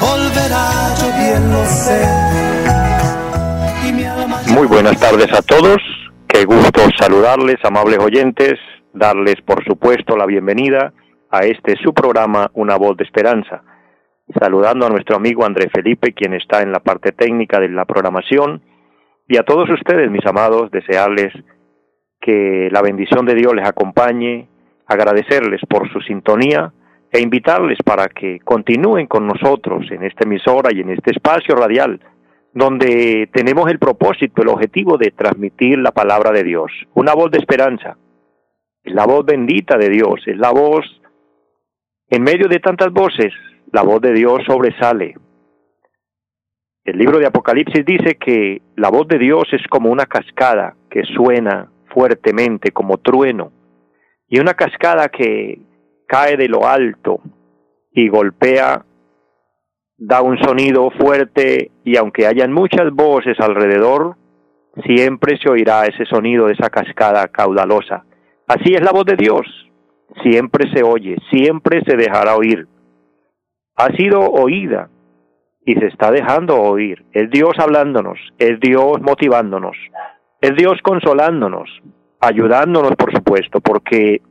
volverá, yo bien lo sé. Muy buenas tardes a todos. Qué gusto saludarles, amables oyentes, darles por supuesto la bienvenida a este su programa Una voz de esperanza. Saludando a nuestro amigo André Felipe, quien está en la parte técnica de la programación, y a todos ustedes, mis amados, desearles que la bendición de Dios les acompañe, agradecerles por su sintonía e invitarles para que continúen con nosotros en esta emisora y en este espacio radial donde tenemos el propósito, el objetivo de transmitir la palabra de Dios, una voz de esperanza, es la voz bendita de Dios, es la voz, en medio de tantas voces, la voz de Dios sobresale. El libro de Apocalipsis dice que la voz de Dios es como una cascada que suena fuertemente como trueno, y una cascada que cae de lo alto y golpea da un sonido fuerte y aunque hayan muchas voces alrededor, siempre se oirá ese sonido de esa cascada caudalosa. Así es la voz de Dios, siempre se oye, siempre se dejará oír. Ha sido oída y se está dejando oír. Es Dios hablándonos, es Dios motivándonos, es Dios consolándonos, ayudándonos por supuesto, porque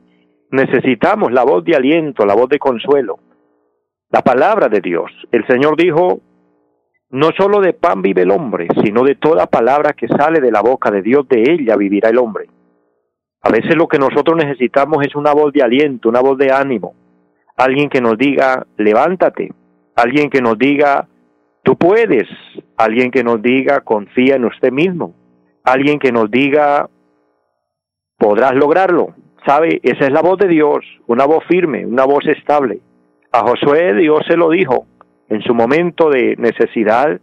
necesitamos la voz de aliento, la voz de consuelo la palabra de Dios. El Señor dijo, no solo de pan vive el hombre, sino de toda palabra que sale de la boca de Dios, de ella vivirá el hombre. A veces lo que nosotros necesitamos es una voz de aliento, una voz de ánimo, alguien que nos diga, levántate, alguien que nos diga, tú puedes, alguien que nos diga, confía en usted mismo, alguien que nos diga, podrás lograrlo. ¿Sabe? Esa es la voz de Dios, una voz firme, una voz estable. A Josué Dios se lo dijo en su momento de necesidad,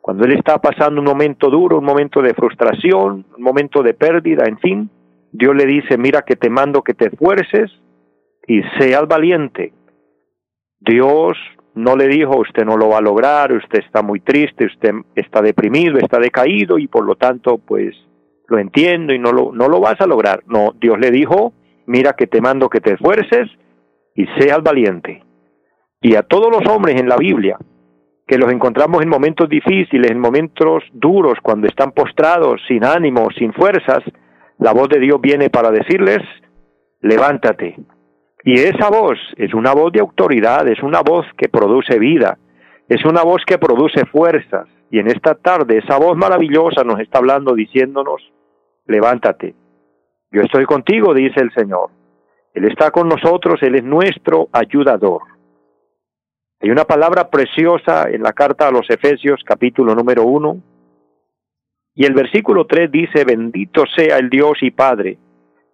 cuando él está pasando un momento duro, un momento de frustración, un momento de pérdida, en fin, Dios le dice, mira que te mando que te esfuerces y seas valiente. Dios no le dijo, usted no lo va a lograr, usted está muy triste, usted está deprimido, está decaído y por lo tanto, pues lo entiendo y no lo, no lo vas a lograr. No, Dios le dijo, mira que te mando que te esfuerces y seas valiente y a todos los hombres en la Biblia, que los encontramos en momentos difíciles, en momentos duros, cuando están postrados, sin ánimo, sin fuerzas, la voz de Dios viene para decirles, levántate. Y esa voz es una voz de autoridad, es una voz que produce vida, es una voz que produce fuerzas. Y en esta tarde esa voz maravillosa nos está hablando diciéndonos, levántate. Yo estoy contigo, dice el Señor. Él está con nosotros, Él es nuestro ayudador. Hay una palabra preciosa en la carta a los Efesios capítulo número uno, y el versículo tres dice, bendito sea el Dios y Padre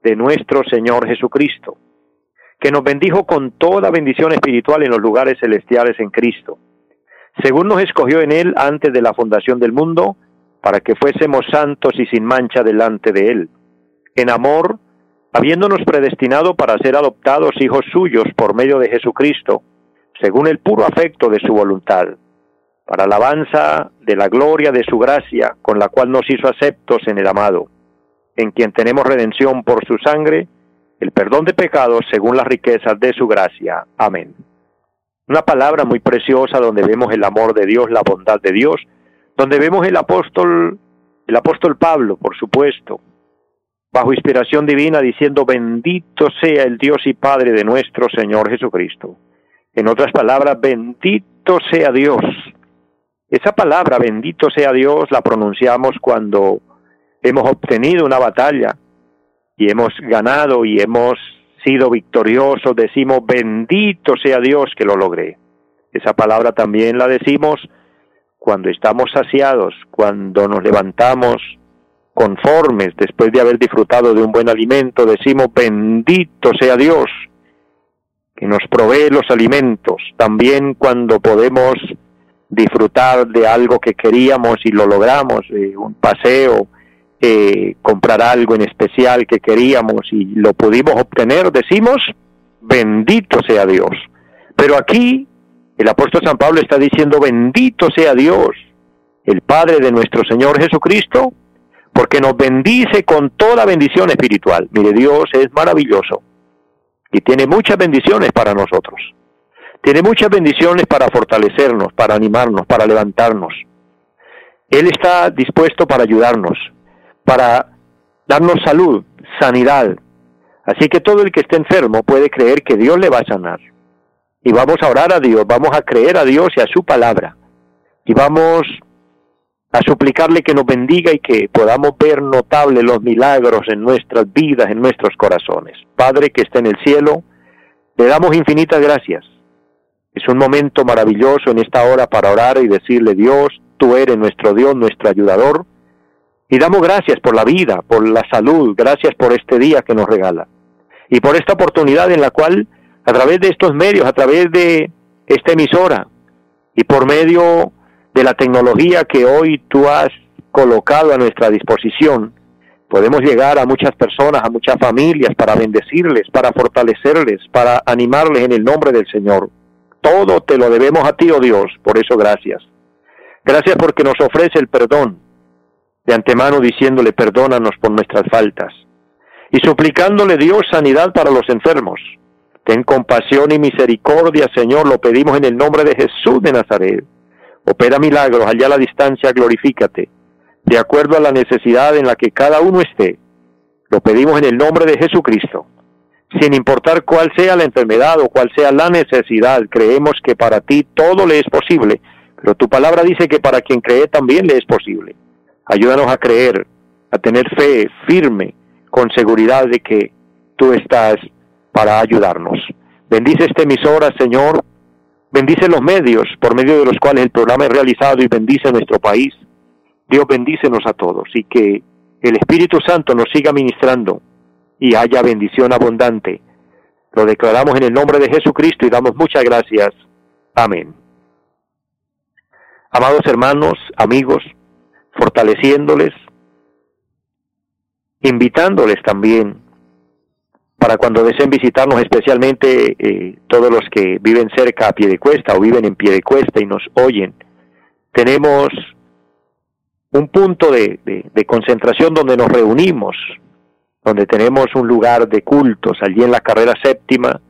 de nuestro Señor Jesucristo, que nos bendijo con toda bendición espiritual en los lugares celestiales en Cristo, según nos escogió en Él antes de la fundación del mundo, para que fuésemos santos y sin mancha delante de Él, en amor, habiéndonos predestinado para ser adoptados hijos suyos por medio de Jesucristo, según el puro afecto de su voluntad, para alabanza de la gloria de su gracia, con la cual nos hizo aceptos en el amado, en quien tenemos redención por su sangre, el perdón de pecados según las riquezas de su gracia. Amén. Una palabra muy preciosa donde vemos el amor de Dios, la bondad de Dios, donde vemos el apóstol, el apóstol Pablo, por supuesto, bajo inspiración divina, diciendo, bendito sea el Dios y Padre de nuestro Señor Jesucristo en otras palabras, bendito sea Dios. Esa palabra, bendito sea Dios, la pronunciamos cuando hemos obtenido una batalla y hemos ganado y hemos sido victoriosos. Decimos, bendito sea Dios que lo logré. Esa palabra también la decimos cuando estamos saciados, cuando nos levantamos conformes después de haber disfrutado de un buen alimento, decimos, bendito sea Dios que nos provee los alimentos, también cuando podemos disfrutar de algo que queríamos y lo logramos, eh, un paseo, eh, comprar algo en especial que queríamos y lo pudimos obtener, decimos, bendito sea Dios. Pero aquí el apóstol San Pablo está diciendo, bendito sea Dios, el Padre de nuestro Señor Jesucristo, porque nos bendice con toda bendición espiritual. Mire, Dios es maravilloso y tiene muchas bendiciones para nosotros. Tiene muchas bendiciones para fortalecernos, para animarnos, para levantarnos. Él está dispuesto para ayudarnos, para darnos salud, sanidad. Así que todo el que esté enfermo puede creer que Dios le va a sanar. Y vamos a orar a Dios, vamos a creer a Dios y a su palabra. Y vamos a suplicarle que nos bendiga y que podamos ver notables los milagros en nuestras vidas, en nuestros corazones. Padre que está en el cielo, le damos infinitas gracias. Es un momento maravilloso en esta hora para orar y decirle, Dios, tú eres nuestro Dios, nuestro ayudador. Y damos gracias por la vida, por la salud, gracias por este día que nos regala. Y por esta oportunidad en la cual, a través de estos medios, a través de esta emisora y por medio de la tecnología que hoy tú has colocado a nuestra disposición, podemos llegar a muchas personas, a muchas familias, para bendecirles, para fortalecerles, para animarles en el nombre del Señor. Todo te lo debemos a ti, oh Dios, por eso gracias. Gracias porque nos ofrece el perdón, de antemano diciéndole perdónanos por nuestras faltas, y suplicándole Dios sanidad para los enfermos. Ten compasión y misericordia, Señor, lo pedimos en el nombre de Jesús de Nazaret. Opera milagros, allá a la distancia glorifícate, de acuerdo a la necesidad en la que cada uno esté. Lo pedimos en el nombre de Jesucristo. Sin importar cuál sea la enfermedad o cuál sea la necesidad, creemos que para ti todo le es posible, pero tu palabra dice que para quien cree también le es posible. Ayúdanos a creer, a tener fe firme, con seguridad de que tú estás para ayudarnos. Bendice esta emisora, Señor, Bendice los medios por medio de los cuales el programa es realizado y bendice nuestro país. Dios bendícenos a todos y que el Espíritu Santo nos siga ministrando y haya bendición abundante. Lo declaramos en el nombre de Jesucristo y damos muchas gracias. Amén. Amados hermanos, amigos, fortaleciéndoles, invitándoles también para cuando deseen visitarnos, especialmente eh, todos los que viven cerca a pie de cuesta o viven en pie de cuesta y nos oyen. Tenemos un punto de, concentración donde nos reunimos, donde tenemos un lugar de cultos, allí en la carrera séptima,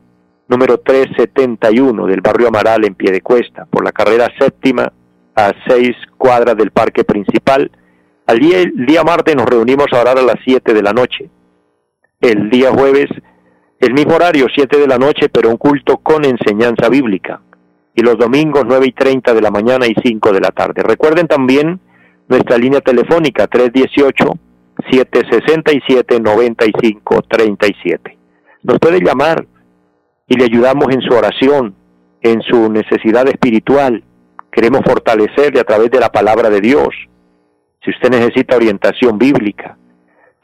número 371 del barrio Amaral en pie de cuesta, por la carrera séptima a seis cuadras del parque principal. Allí el día martes nos reunimos a orar a las 7 de la noche el día jueves, el mismo horario, 7 de la noche, pero un culto con enseñanza bíblica. Y los domingos, 9 y 30 de la mañana y 5 de la tarde. Recuerden también nuestra línea telefónica, 318-767-9537. Nos puede llamar y le ayudamos en su oración, en su necesidad espiritual. Queremos fortalecerle a través de la palabra de Dios. Si usted necesita orientación bíblica,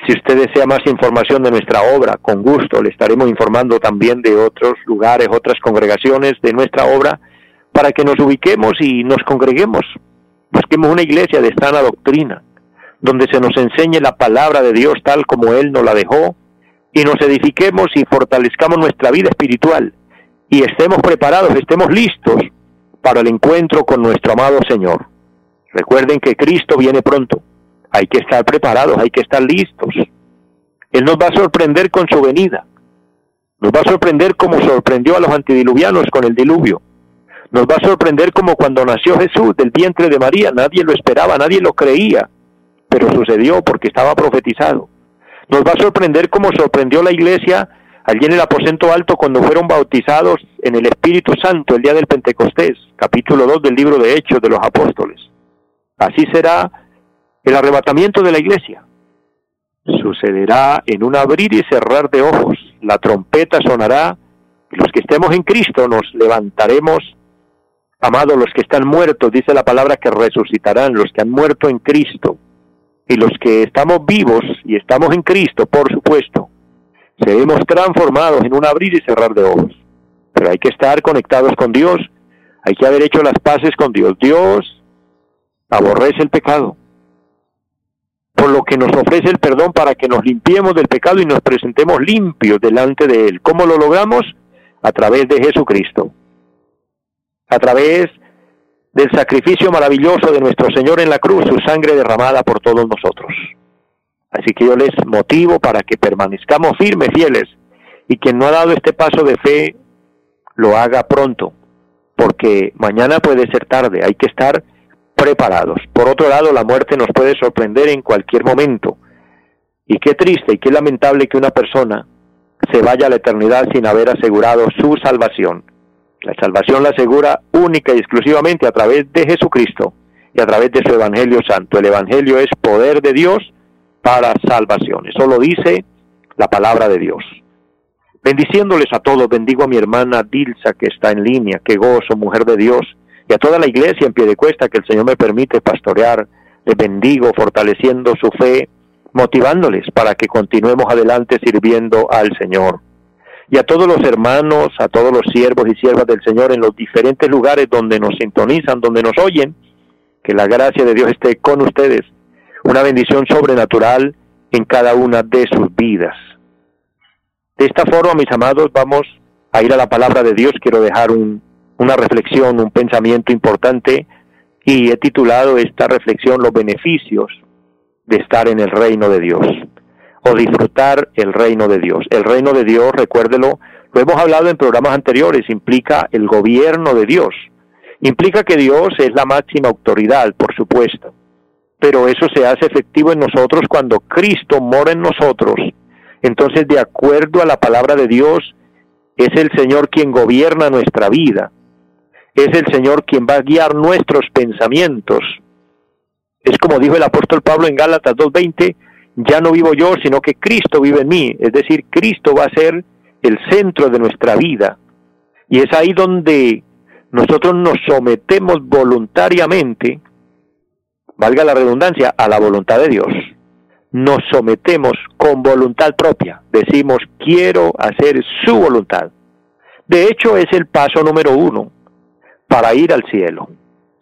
si usted desea más información de nuestra obra, con gusto le estaremos informando también de otros lugares, otras congregaciones de nuestra obra, para que nos ubiquemos y nos congreguemos. Busquemos una iglesia de sana doctrina, donde se nos enseñe la palabra de Dios tal como Él nos la dejó, y nos edifiquemos y fortalezcamos nuestra vida espiritual, y estemos preparados, estemos listos para el encuentro con nuestro amado Señor. Recuerden que Cristo viene pronto hay que estar preparados, hay que estar listos. Él nos va a sorprender con su venida. Nos va a sorprender como sorprendió a los antidiluvianos con el diluvio. Nos va a sorprender como cuando nació Jesús del vientre de María. Nadie lo esperaba, nadie lo creía, pero sucedió porque estaba profetizado. Nos va a sorprender como sorprendió la iglesia allí en el aposento alto cuando fueron bautizados en el Espíritu Santo el día del Pentecostés, capítulo 2 del libro de Hechos de los Apóstoles. Así será el arrebatamiento de la iglesia sucederá en un abrir y cerrar de ojos. La trompeta sonará y los que estemos en Cristo nos levantaremos. Amados, los que están muertos, dice la palabra que resucitarán, los que han muerto en Cristo. Y los que estamos vivos y estamos en Cristo, por supuesto, seremos transformados en un abrir y cerrar de ojos. Pero hay que estar conectados con Dios, Hay que haber hecho las paces con Dios. Dios aborrece el pecado, por lo que nos ofrece el perdón para que nos limpiemos del pecado y nos presentemos limpios delante de Él. ¿Cómo lo logramos? A través de Jesucristo, a través del sacrificio maravilloso de nuestro Señor en la cruz, su sangre derramada por todos nosotros. Así que yo les motivo para que permanezcamos firmes, fieles, y quien no ha dado este paso de fe, lo haga pronto, porque mañana puede ser tarde, hay que estar preparados. Por otro lado, la muerte nos puede sorprender en cualquier momento. Y qué triste y qué lamentable que una persona se vaya a la eternidad sin haber asegurado su salvación. La salvación la asegura única y exclusivamente a través de Jesucristo y a través de su Evangelio Santo. El Evangelio es poder de Dios para salvación. Eso lo dice la palabra de Dios. Bendiciéndoles a todos, bendigo a mi hermana Dilsa que está en línea, que gozo, mujer de Dios, y a toda la iglesia en pie de cuesta que el Señor me permite pastorear. Les bendigo, fortaleciendo su fe, motivándoles para que continuemos adelante sirviendo al Señor. Y a todos los hermanos, a todos los siervos y siervas del Señor en los diferentes lugares donde nos sintonizan, donde nos oyen, que la gracia de Dios esté con ustedes. Una bendición sobrenatural en cada una de sus vidas. De esta forma, mis amados, vamos a ir a la palabra de Dios. Quiero dejar una reflexión, un pensamiento importante y he titulado esta reflexión Los beneficios de estar en el reino de Dios o disfrutar el reino de Dios. El reino de Dios, recuérdelo, lo hemos hablado en programas anteriores, implica el gobierno de Dios. Implica que Dios es la máxima autoridad, por supuesto, pero eso se hace efectivo en nosotros cuando Cristo mora en nosotros entonces, de acuerdo a la palabra de Dios, es el Señor quien gobierna nuestra vida. Es el Señor quien va a guiar nuestros pensamientos. Es como dijo el apóstol Pablo en Gálatas 2.20, ya no vivo yo, sino que Cristo vive en mí. Es decir, Cristo va a ser el centro de nuestra vida. Y es ahí donde nosotros nos sometemos voluntariamente, valga la redundancia, a la voluntad de Dios nos sometemos con voluntad propia. Decimos, quiero hacer su voluntad. De hecho, es el paso número uno para ir al cielo.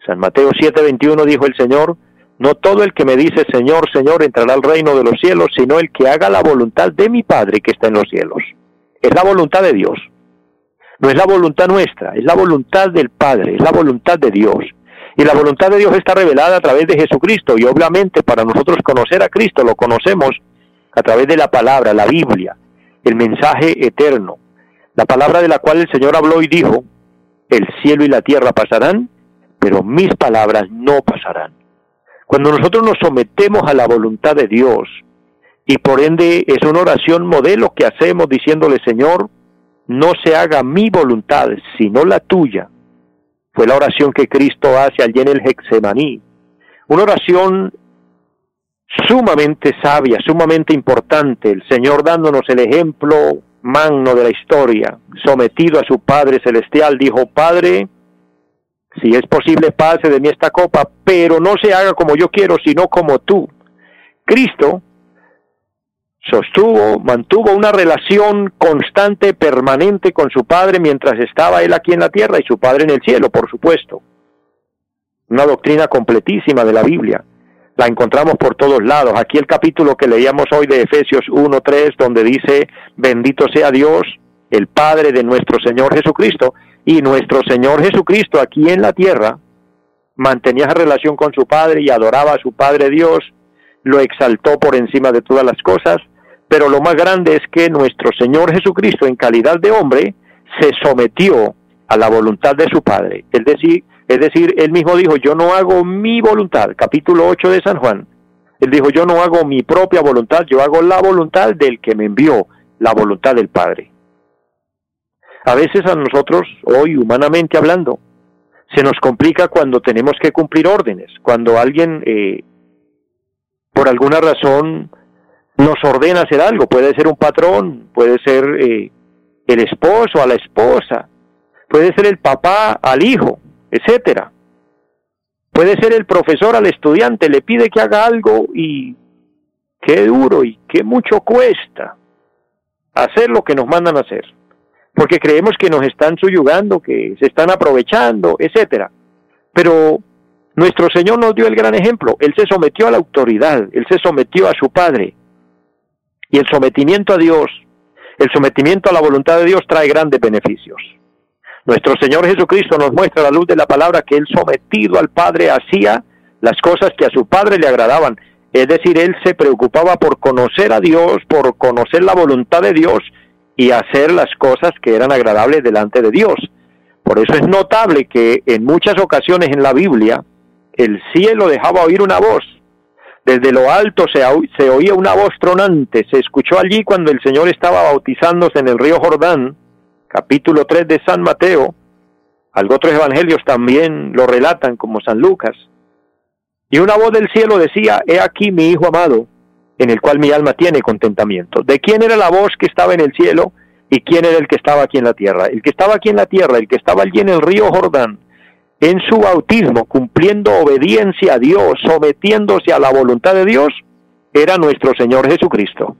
San Mateo 7:21 dijo el Señor, no todo el que me dice Señor, Señor entrará al reino de los cielos, sino el que haga la voluntad de mi Padre que está en los cielos. Es la voluntad de Dios. No es la voluntad nuestra, es la voluntad del Padre, es la voluntad de Dios. Y la voluntad de Dios está revelada a través de Jesucristo. Y obviamente para nosotros conocer a Cristo lo conocemos a través de la palabra, la Biblia, el mensaje eterno. La palabra de la cual el Señor habló y dijo, el cielo y la tierra pasarán, pero mis palabras no pasarán. Cuando nosotros nos sometemos a la voluntad de Dios, y por ende es una oración modelo que hacemos diciéndole, Señor, no se haga mi voluntad, sino la tuya, fue la oración que Cristo hace allí en el Hexemaní. Una oración sumamente sabia, sumamente importante, el Señor dándonos el ejemplo magno de la historia, sometido a su Padre Celestial, dijo, Padre, si es posible, pase de mí esta copa, pero no se haga como yo quiero, sino como tú. Cristo sostuvo, mantuvo una relación constante, permanente con su padre mientras estaba él aquí en la tierra y su padre en el cielo, por supuesto. Una doctrina completísima de la Biblia. La encontramos por todos lados. Aquí el capítulo que leíamos hoy de Efesios 1.3, donde dice, bendito sea Dios, el Padre de nuestro Señor Jesucristo, y nuestro Señor Jesucristo aquí en la tierra mantenía esa relación con su Padre y adoraba a su Padre Dios, lo exaltó por encima de todas las cosas, pero lo más grande es que nuestro Señor Jesucristo en calidad de hombre se sometió a la voluntad de su Padre. Es decir, es decir, él mismo dijo, yo no hago mi voluntad, capítulo 8 de San Juan. Él dijo, yo no hago mi propia voluntad, yo hago la voluntad del que me envió, la voluntad del Padre. A veces a nosotros, hoy humanamente hablando, se nos complica cuando tenemos que cumplir órdenes, cuando alguien eh, por alguna razón nos ordena hacer algo. Puede ser un patrón, puede ser eh, el esposo a la esposa, puede ser el papá al hijo, etcétera. Puede ser el profesor al estudiante, le pide que haga algo y qué duro y qué mucho cuesta hacer lo que nos mandan hacer. porque creemos que nos están suyugando, que se están aprovechando, etcétera. Pero nuestro Señor nos dio el gran ejemplo. Él se sometió a la autoridad, él se sometió a su Padre. Y el sometimiento a Dios, el sometimiento a la voluntad de Dios trae grandes beneficios. Nuestro Señor Jesucristo nos muestra a la luz de la palabra que él sometido al Padre hacía las cosas que a su Padre le agradaban. Es decir, él se preocupaba por conocer a Dios, por conocer la voluntad de Dios y hacer las cosas que eran agradables delante de Dios. Por eso es notable que en muchas ocasiones en la Biblia el cielo dejaba oír una voz. Desde lo alto se, se oía una voz tronante. Se escuchó allí cuando el Señor estaba bautizándose en el río Jordán, capítulo 3 de San Mateo. Algo otros evangelios también lo relatan como San Lucas. Y una voz del cielo decía, He aquí mi Hijo amado, en el cual mi alma tiene contentamiento. ¿De quién era la voz que estaba en el cielo y quién era el que estaba aquí en la tierra? El que estaba aquí en la tierra, el que estaba allí en el río Jordán, en su bautismo, cumpliendo obediencia a Dios, sometiéndose a la voluntad de Dios, era nuestro Señor Jesucristo.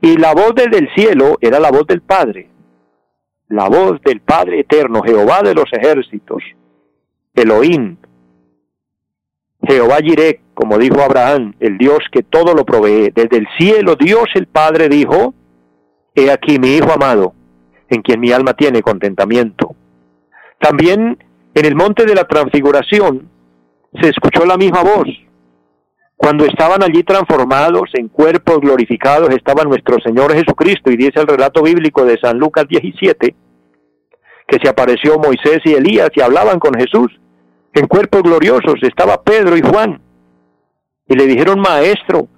Y la voz desde el cielo era la voz del Padre, la voz del Padre eterno, Jehová de los ejércitos, Elohim, Jehová Jireh, como dijo Abraham, el Dios que todo lo provee. Desde el cielo Dios el Padre dijo, He aquí mi Hijo amado, en quien mi alma tiene contentamiento. También en el monte de la transfiguración se escuchó la misma voz. Cuando estaban allí transformados en cuerpos glorificados estaba nuestro Señor Jesucristo y dice el relato bíblico de San Lucas 17 que se apareció Moisés y Elías y hablaban con Jesús en cuerpos gloriosos estaba Pedro y Juan. Y le dijeron, maestro,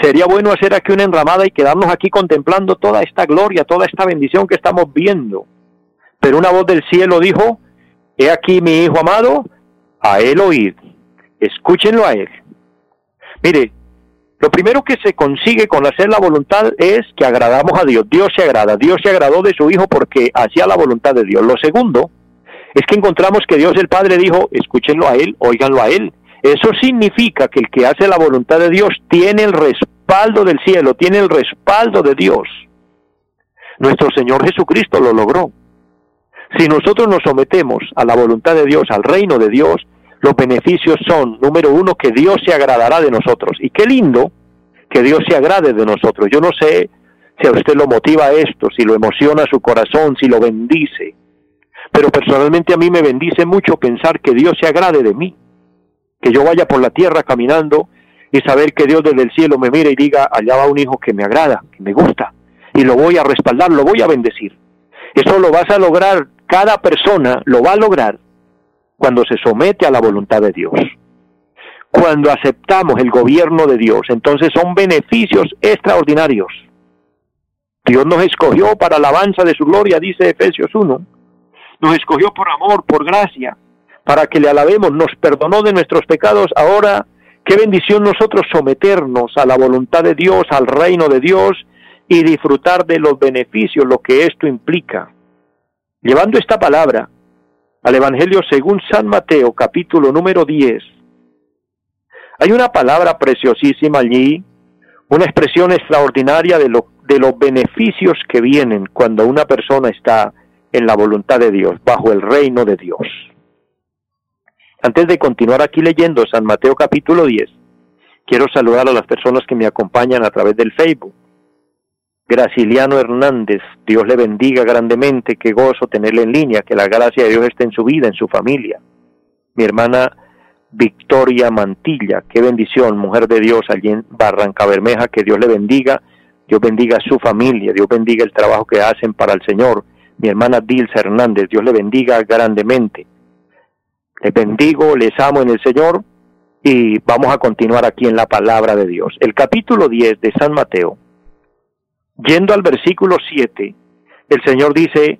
sería bueno hacer aquí una enramada y quedarnos aquí contemplando toda esta gloria, toda esta bendición que estamos viendo. Pero una voz del cielo dijo, he aquí mi hijo amado, a él oíd, escúchenlo a él. Mire, lo primero que se consigue con hacer la voluntad es que agradamos a Dios. Dios se agrada. Dios se agradó de su Hijo porque hacía la voluntad de Dios. Lo segundo es que encontramos que Dios el Padre dijo, escúchenlo a Él, óiganlo a Él. Eso significa que el que hace la voluntad de Dios tiene el respaldo del cielo, tiene el respaldo de Dios. Nuestro Señor Jesucristo lo logró. Si nosotros nos sometemos a la voluntad de Dios, al reino de Dios, los beneficios son, número uno, que Dios se agradará de nosotros. Y qué lindo que Dios se agrade de nosotros. Yo no sé si a usted lo motiva esto, si lo emociona su corazón, si lo bendice pero personalmente a mí me bendice mucho pensar que Dios se agrade de mí, que yo vaya por la tierra caminando y saber que Dios desde el cielo me mire y diga, allá va un hijo que me agrada, que me gusta, y lo voy a respaldar, lo voy a bendecir. Eso lo vas a lograr, cada persona lo va a lograr cuando se somete a la voluntad de Dios. Cuando aceptamos el gobierno de Dios, entonces son beneficios extraordinarios. Dios nos escogió para alabanza de su gloria, dice Efesios 1 nos escogió por amor, por gracia, para que le alabemos, nos perdonó de nuestros pecados. Ahora, qué bendición nosotros someternos a la voluntad de Dios, al reino de Dios y disfrutar de los beneficios, lo que esto implica. Llevando esta palabra al Evangelio según San Mateo, capítulo número 10, hay una palabra preciosísima allí, una expresión extraordinaria de, lo, de los beneficios que vienen cuando una persona está en la voluntad de Dios, bajo el reino de Dios. Antes de continuar aquí leyendo San Mateo capítulo 10, quiero saludar a las personas que me acompañan a través del Facebook. Graciliano Hernández, Dios le bendiga grandemente, qué gozo tenerle en línea, que la gracia de Dios esté en su vida, en su familia. Mi hermana Victoria Mantilla, qué bendición, mujer de Dios allí en Barranca Bermeja, que Dios le bendiga, Dios bendiga a su familia, Dios bendiga el trabajo que hacen para el Señor mi hermana Dilsa Hernández, Dios le bendiga grandemente. Les bendigo, les amo en el Señor y vamos a continuar aquí en la palabra de Dios. El capítulo 10 de San Mateo, yendo al versículo 7, el Señor dice,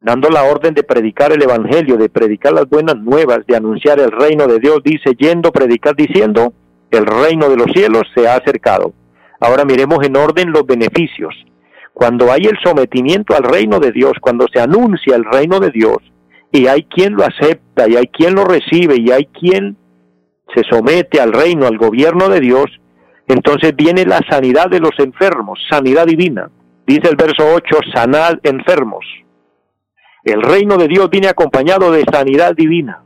dando la orden de predicar el Evangelio, de predicar las buenas nuevas, de anunciar el reino de Dios, dice, yendo, predicar diciendo, el reino de los cielos se ha acercado. Ahora miremos en orden los beneficios cuando hay el sometimiento al reino de Dios, cuando se anuncia el reino de Dios, y hay quien lo acepta, y hay quien lo recibe, y hay quien se somete al reino, al gobierno de Dios, entonces viene la sanidad de los enfermos, sanidad divina. Dice el verso 8, sanad enfermos. El reino de Dios viene acompañado de sanidad divina.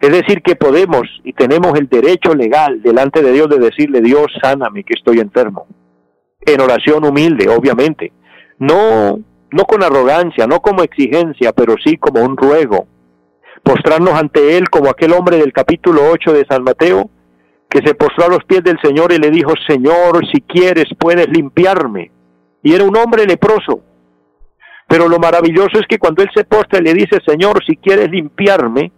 Es decir, que podemos y tenemos el derecho legal delante de Dios de decirle, Dios, sáname que estoy enfermo. En oración humilde, obviamente. No, no con arrogancia, no como exigencia, pero sí como un ruego. Postrarnos ante Él como aquel hombre del capítulo 8 de San Mateo, que se postró a los pies del Señor y le dijo, Señor, si quieres puedes limpiarme. Y era un hombre leproso. Pero lo maravilloso es que cuando él se postra y le dice, Señor, si quieres limpiarme,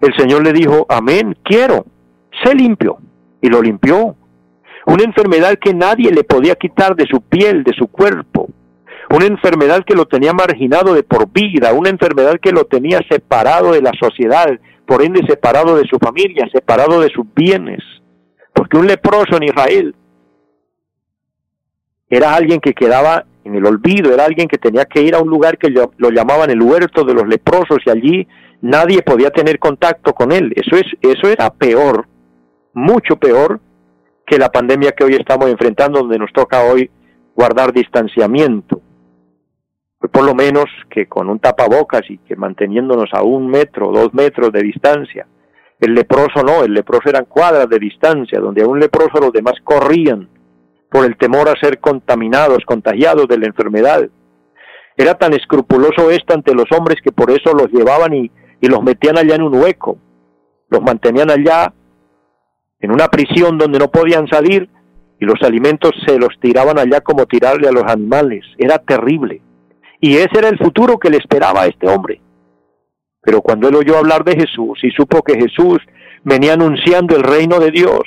el Señor le dijo, amén, quiero, sé limpio. Y lo limpió. Una enfermedad que nadie le podía quitar de su piel, de su cuerpo. Una enfermedad que lo tenía marginado de por vida, una enfermedad que lo tenía separado de la sociedad, por ende separado de su familia, separado de sus bienes. Porque un leproso en Israel era alguien que quedaba en el olvido, era alguien que tenía que ir a un lugar que lo llamaban el huerto de los leprosos y allí nadie podía tener contacto con él. Eso es eso era peor, mucho peor que la pandemia que hoy estamos enfrentando donde nos toca hoy guardar distanciamiento. Por lo menos que con un tapabocas y que manteniéndonos a un metro, dos metros de distancia. El leproso no, el leproso eran cuadras de distancia, donde a un leproso los demás corrían por el temor a ser contaminados, contagiados de la enfermedad. Era tan escrupuloso esto ante los hombres que por eso los llevaban y, y los metían allá en un hueco, los mantenían allá en una prisión donde no podían salir y los alimentos se los tiraban allá como tirarle a los animales. Era terrible. Y ese era el futuro que le esperaba a este hombre. Pero cuando él oyó hablar de Jesús y supo que Jesús venía anunciando el reino de Dios,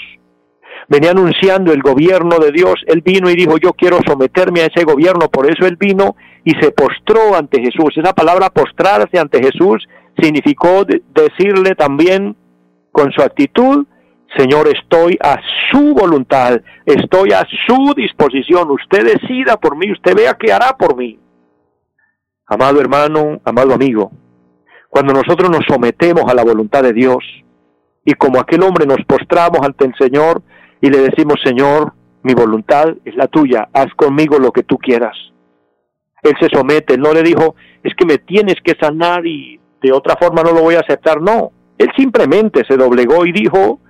venía anunciando el gobierno de Dios, él vino y dijo, yo quiero someterme a ese gobierno, por eso él vino y se postró ante Jesús. Esa palabra postrarse ante Jesús significó decirle también con su actitud, Señor, estoy a su voluntad, estoy a su disposición, usted decida por mí, usted vea qué hará por mí. Amado hermano, amado amigo, cuando nosotros nos sometemos a la voluntad de Dios y como aquel hombre nos postramos ante el Señor, y le decimos, Señor, mi voluntad es la tuya, haz conmigo lo que tú quieras. Él se somete, no le dijo, es que me tienes que sanar y de otra forma no lo voy a aceptar, no. Él simplemente se doblegó y dijo,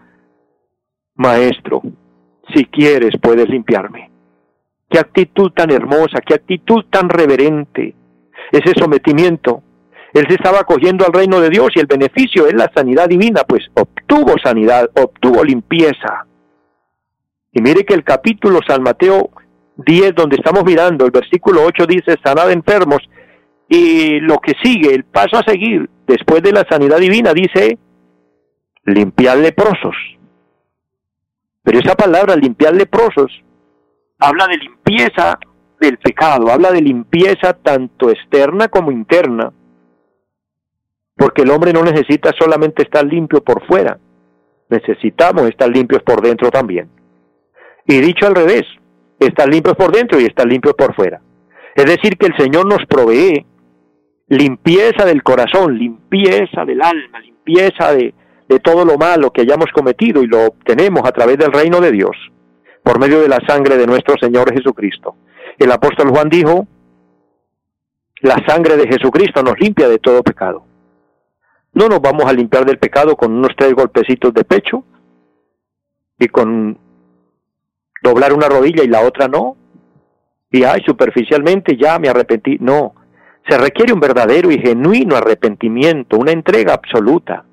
Maestro, si quieres puedes limpiarme. Qué actitud tan hermosa, qué actitud tan reverente. Ese sometimiento. Él se estaba acogiendo al reino de Dios y el beneficio es la sanidad divina, pues obtuvo sanidad, obtuvo limpieza. Y mire que el capítulo San Mateo 10, donde estamos mirando, el versículo 8 dice, sanad enfermos, y lo que sigue, el paso a seguir, después de la sanidad divina, dice, limpiar leprosos. Pero esa palabra, limpiar leprosos, habla de limpieza del pecado, habla de limpieza tanto externa como interna, porque el hombre no necesita solamente estar limpio por fuera, necesitamos estar limpios por dentro también. Y dicho al revés, estar limpios por dentro y estar limpios por fuera. Es decir, que el Señor nos provee limpieza del corazón, limpieza del alma, limpieza de, de todo lo malo que hayamos cometido y lo obtenemos a través del reino de Dios, por medio de la sangre de nuestro Señor Jesucristo. El apóstol Juan dijo, la sangre de Jesucristo nos limpia de todo pecado. No nos vamos a limpiar del pecado con unos tres golpecitos de pecho y con doblar una rodilla y la otra no. Y ay, superficialmente ya me arrepentí. No, se requiere un verdadero y genuino arrepentimiento, una entrega absoluta,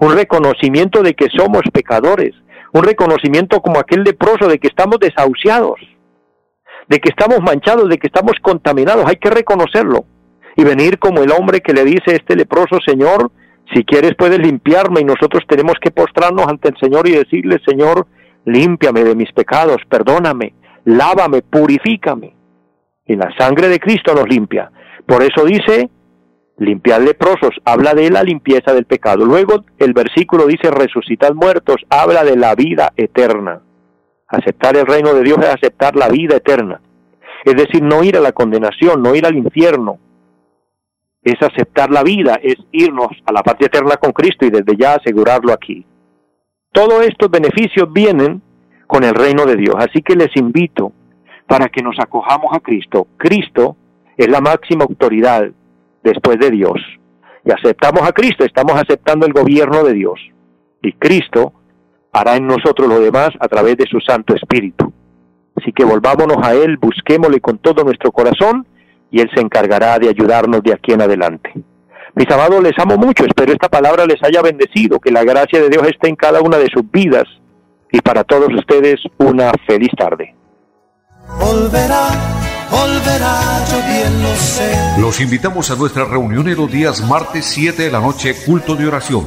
un reconocimiento de que somos pecadores, un reconocimiento como aquel leproso de que estamos desahuciados, de que estamos manchados, de que estamos contaminados. Hay que reconocerlo y venir como el hombre que le dice a este leproso, Señor, si quieres puedes limpiarme y nosotros tenemos que postrarnos ante el Señor y decirle, Señor, límpiame de mis pecados, perdóname, lávame, purifícame. Y la sangre de Cristo nos limpia. Por eso dice, limpiar leprosos, habla de la limpieza del pecado. Luego el versículo dice, resucitar muertos, habla de la vida eterna. Aceptar el reino de Dios es aceptar la vida eterna. Es decir, no ir a la condenación, no ir al infierno. Es aceptar la vida, es irnos a la patria eterna con Cristo y desde ya asegurarlo aquí. Todos estos beneficios vienen con el reino de Dios. Así que les invito para que nos acojamos a Cristo. Cristo es la máxima autoridad, después de Dios. Y aceptamos a Cristo, estamos aceptando el gobierno de Dios. Y Cristo hará en nosotros lo demás a través de su Santo Espíritu. Así que volvámonos a Él, busquémosle con todo nuestro corazón y Él se encargará de ayudarnos de aquí en adelante. Mis amados, les amo mucho, espero esta palabra les haya bendecido, que la gracia de Dios esté en cada una de sus vidas. Y para todos ustedes una feliz tarde. Los invitamos a nuestra reunión en los días martes 7 de la noche, culto de oración,